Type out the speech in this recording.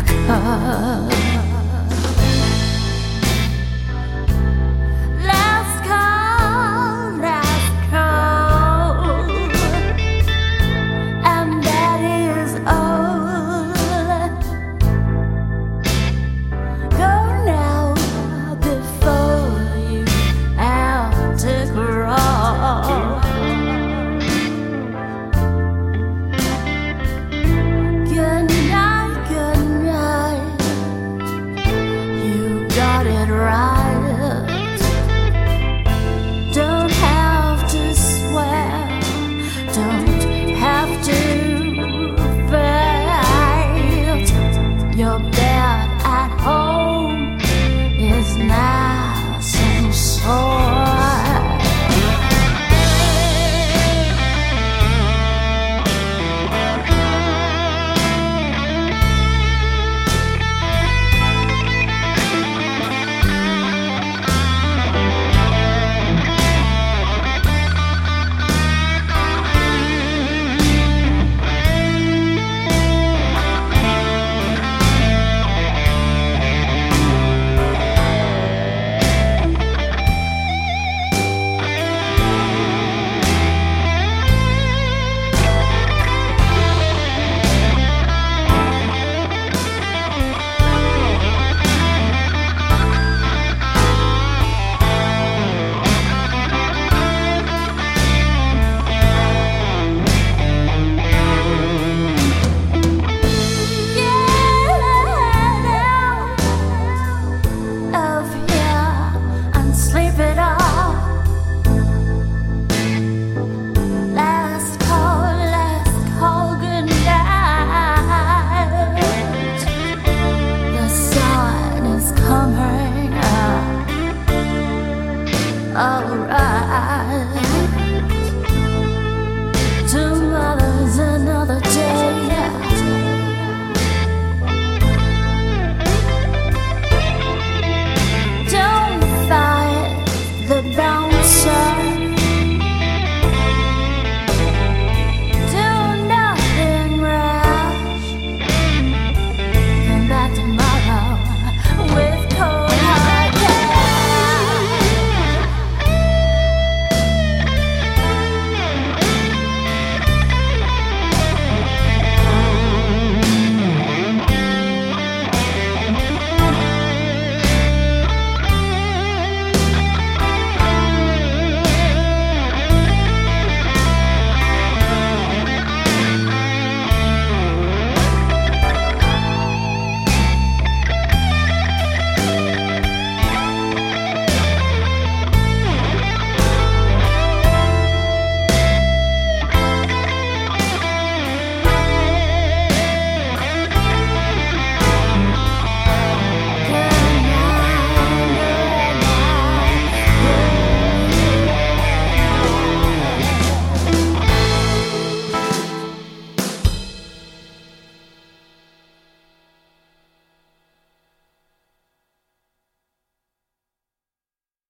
看。alright.